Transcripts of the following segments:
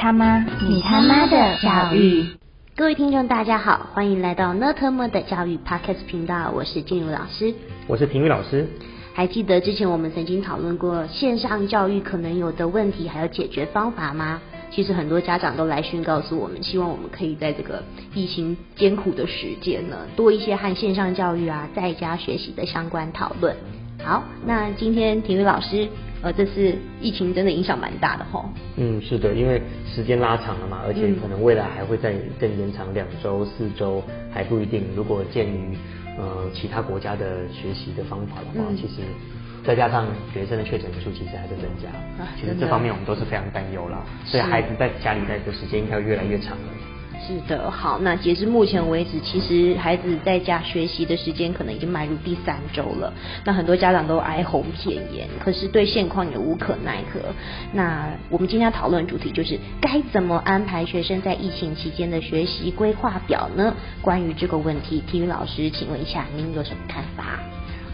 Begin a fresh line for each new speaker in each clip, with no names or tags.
他妈，你他妈的教育。
各位听众，大家好，欢迎来到呢特么的教育 Podcast 频道，我是静茹老师，
我是婷宇老师。
还记得之前我们曾经讨论过线上教育可能有的问题，还有解决方法吗？其实很多家长都来讯告诉我们，希望我们可以在这个疫情艰苦的时间呢，多一些和线上教育啊，在家学习的相关讨论。好，那今天体育老师，呃，这次疫情真的影响蛮大的吼。
嗯，是的，因为时间拉长了嘛，而且可能未来还会再更延长两周、四周，还不一定。如果鉴于呃其他国家的学习的方法的话，其实再加上学生的确诊数其实还在增加，其实这方面我们都是非常担忧了。所以孩子在家里待的时间应该越来越长了。
是的，好，那截至目前为止，其实孩子在家学习的时间可能已经迈入第三周了。那很多家长都哀鸿遍野，可是对现况也无可奈何。那我们今天要讨论主题就是该怎么安排学生在疫情期间的学习规划表呢？关于这个问题，体育老师，请问一下，您有什么看法？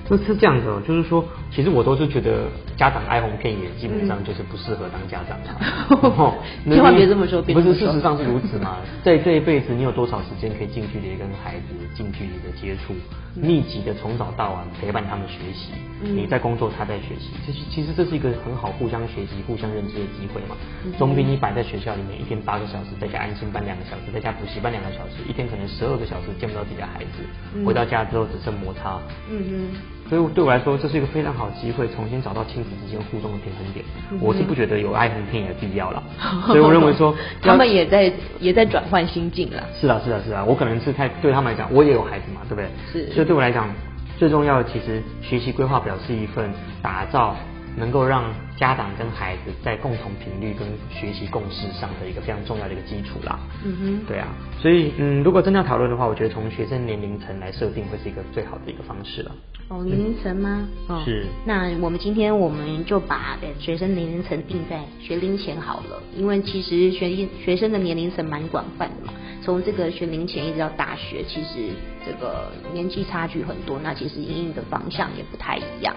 那是这样子哦，就是说，其实我都是觉得家长哀鸿遍野，基本上就是不适合当家长
啊。千万别这么说，
不是事实上是如此吗？在这一辈子，你有多少时间可以近距离跟孩子近距离的接触，密集的从早到晚陪伴他们学习？你在工作，他在学习，其实其实这是一个很好互相学习、互相认知的机会嘛。总比你摆在学校里面一天八个小时，在家安心班两个小时，在家补习班两个小时，一天可能十二个小时见不到自己的孩子，回到家之后只剩摩擦。嗯哼。所以对我来说，这是一个非常好的机会，重新找到亲子之间互动的平衡点。我是不觉得有爱恨偏的必要了，所以我认为说，
他们也在也在转换心境了。
是啊，是啊，是啊，我可能是太对他们来讲，我也有孩子嘛，对不对？
是。
所以对我来讲，最重要的其实学习规划表是一份打造。能够让家长跟孩子在共同频率跟学习共识上的一个非常重要的一个基础啦。嗯哼，对啊，所以嗯，如果真的要讨论的话，我觉得从学生年龄层来设定会是一个最好的一个方式了。
哦，年龄层吗？
哦，是。
那我们今天我们就把学生年龄层定在学龄前好了，因为其实学学生的年龄层蛮广泛的嘛，从这个学龄前一直到大学，其实这个年纪差距很多，那其实应用的方向也不太一样。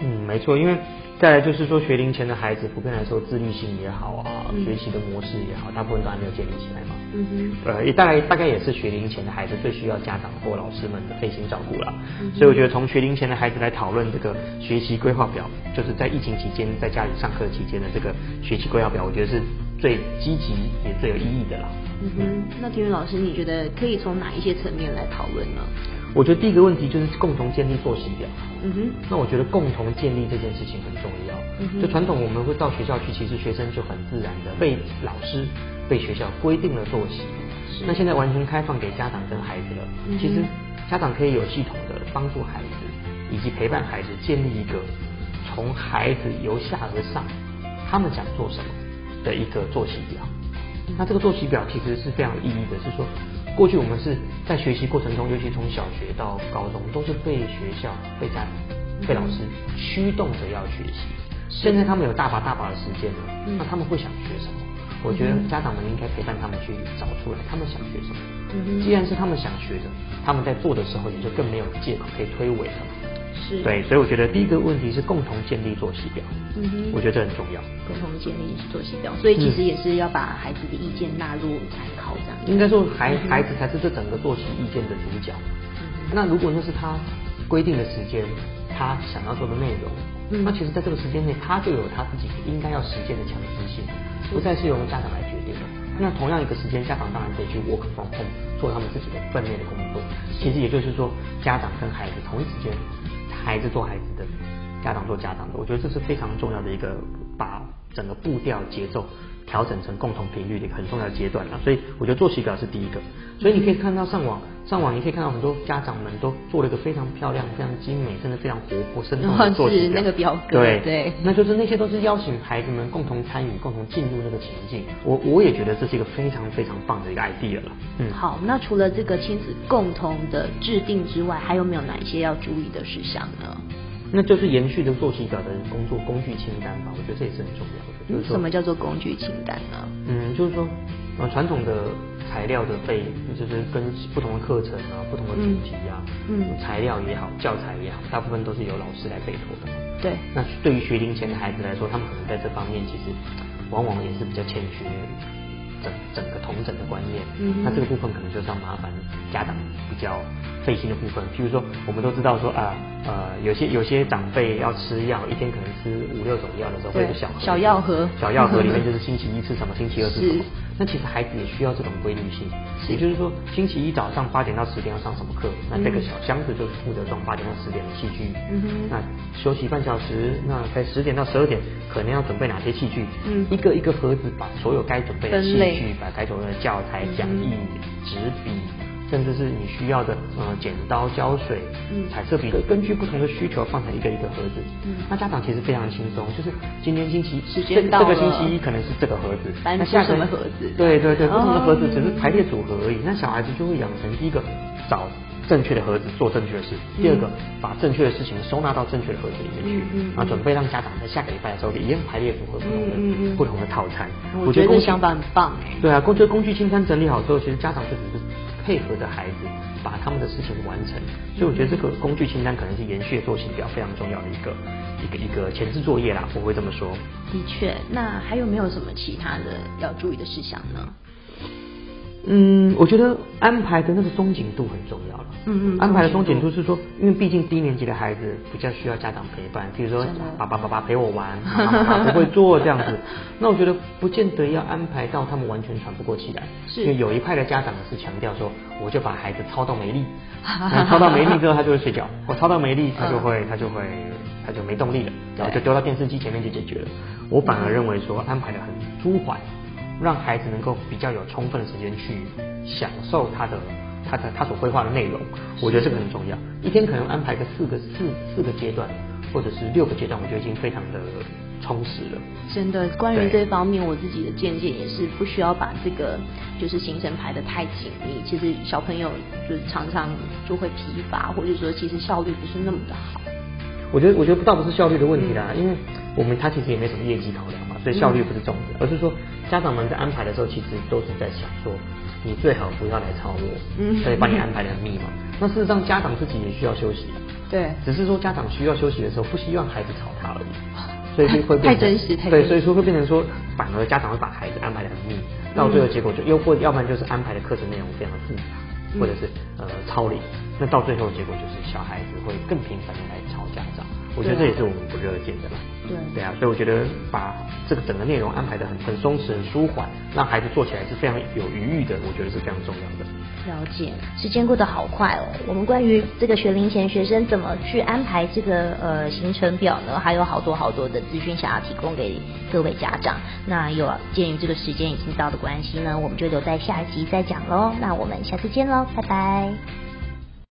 嗯，没错，因为。再来就是说，学龄前的孩子普遍来说，自律性也好啊，学习的模式也好，大部分都还没有建立起来嘛。嗯哼。呃，也大概大概也是学龄前的孩子最需要家长或老师们的费心照顾了。所以我觉得从学龄前的孩子来讨论这个学习规划表，就是在疫情期间在家里上课期间的这个学习规划表，我觉得是最积极也最有意义的啦。
嗯哼。那田云老师，你觉得可以从哪一些层面来讨论呢？
我觉得第一个问题就是共同建立作息表。嗯哼。那我觉得共同建立这件事情很重要。嗯哼。就传统我们会到学校去，其实学生就很自然的被老师、被学校规定了作息。是。那现在完全开放给家长跟孩子了。嗯其实家长可以有系统的帮助孩子，以及陪伴孩子建立一个从孩子由下而上，他们想做什么的一个作息表。那这个作息表其实是非常有意义的，是说。过去我们是在学习过程中，尤其从小学到高中，都是被学校、被家长、被老师驱动着要学习。现在他们有大把大把的时间了，那他们会想学什么？我觉得家长们应该陪伴他们去找出来，他们想学什么。既然是他们想学的，他们在做的时候也就更没有借口可以推诿了。对，所以我觉得第一个问题是共同建立作息表，嗯哼，我觉得这很重要。
共同建立作息表，所以其实也是要把孩子的意见纳入参考，这样。
应该说，孩孩子才是这整个作息意见的主角。那如果那是他规定的时间，他想要做的内容，那其实在这个时间内，他就有他自己应该要实践的强制性，不再是由家长来决定的。那同样一个时间，家长当然可以去 work from home 做他们自己的分内的工作。其实也就是说，家长跟孩子同一时间。孩子做孩子的，家长做家长的，我觉得这是非常重要的一个把整个步调节奏调整成共同频率的一个很重要的阶段了。所以我觉得作息表是第一个。所以你可以看到上网上网，你可以看到很多家长们都做了一个非常漂亮、非常精美、甚至非常活泼、生动的作息
表。那个表格。
对
对，
那就是那些都是邀请孩子们共同参与、共同进入那个情境。我我也觉得这是一个非常非常棒的一个 idea 了。
嗯，好，那除了这个亲子共同的制定之外，还有没有哪一些要注意的事项呢？
那就是延续的作息表的工作工具清单吧，我觉得这也是很重要的。
就是什么叫做工具清单呢？
嗯，就是说，呃，传统的材料的备，就是跟不同的课程啊、不同的主题啊，嗯，材料也好、教材也好，大部分都是由老师来备妥的。
对。
那对于学龄前的孩子来说，他们可能在这方面其实往往也是比较欠缺整整个同整的观念。嗯，那这个部分可能就是要麻烦家长比较费心的部分。譬如说，我们都知道说啊。呃，有些有些长辈要吃药，一天可能吃五六种药的时候，会有小
小药盒，
小药盒里面就是星期一吃什么，星期二吃什么。那其实孩子也需要这种规律性，也就是说，星期一早上八点到十点要上什么课，那这个小箱子就是负责装八点到十点的器具。嗯哼。那休息半小时，那在十点到十二点可能要准备哪些器具？嗯。一个一个盒子把所有该准备的器去，把开头的教材、讲义、执笔。甚至是你需要的，呃，剪刀、胶水、彩色笔，根据不同的需求放成一个一个盒子。嗯，那家长其实非常轻松，就是今天星期
这这
个星期一可能是这个盒子，
那下什么盒子？
对对对，不同的盒子只是排列组合而已。那小孩子就会养成第一个找正确的盒子做正确的事，第二个把正确的事情收纳到正确的盒子里面去，啊，准备让家长在下个礼拜的时候一样排列组合不同的不同的套餐。
我觉得想法很棒
对啊，工具工具清单整理好之后，其实家长就只是。配合的孩子把他们的事情完成，所以我觉得这个工具清单可能是延续作息表非常重要的一个一个一个前置作业啦，我会这么说。
的确，那还有没有什么其他的要注意的事项呢？
嗯，我觉得安排的那个松紧度很重要了。嗯嗯，安排的松紧度是说，因为毕竟低年级的孩子比较需要家长陪伴，比如说爸爸爸爸陪我玩，不会做这样子。那我觉得不见得要安排到他们完全喘不过气来。是。因为有一派的家长是强调说，我就把孩子操到没力，操到没力之后他就会睡觉，我操到没力他就会他就会他就没动力了，然后就丢到电视机前面就解决了。我反而认为说安排的很舒缓。让孩子能够比较有充分的时间去享受他的他的他所规划的内容，我觉得这个很重要。一天可能安排个四个四四个阶段，或者是六个阶段，我觉得已经非常的充实了。
真的，关于这方面，我自己的见解也是不需要把这个就是行程排的太紧密。其实小朋友就是常常就会疲乏，或者说其实效率不是那么的好。
我觉得我觉得倒不是效率的问题啦，因为我们他其实也没什么业绩考量嘛，所以效率不是重点，而是说。家长们在安排的时候，其实都是在想说，你最好不要来吵我，嗯。所以把你安排的很密嘛。那事实上，家长自己也需要休息，
对，
只是说家长需要休息的时候，不希望孩子吵他而已，所以就会
太真实，太
对，所以说会变成说，反而家长会把孩子安排的很密，到最后结果就又或要不然就是安排的课程内容非常的复杂，或者是呃超龄，那到最后结果就是小孩子会更频繁的来吵家长。我觉得这也是我们不热见的啦。对对啊，所以我觉得把这个整个内容安排的很很松弛、很舒缓，让孩子做起来是非常有余裕的，我觉得是非常重要的。
了解，时间过得好快哦。我们关于这个学龄前学生怎么去安排这个呃行程表呢，还有好多好多的资讯想要提供给各位家长。那有鉴于这个时间已经到的关系呢，我们就留在下一集再讲喽。那我们下次见喽，拜拜。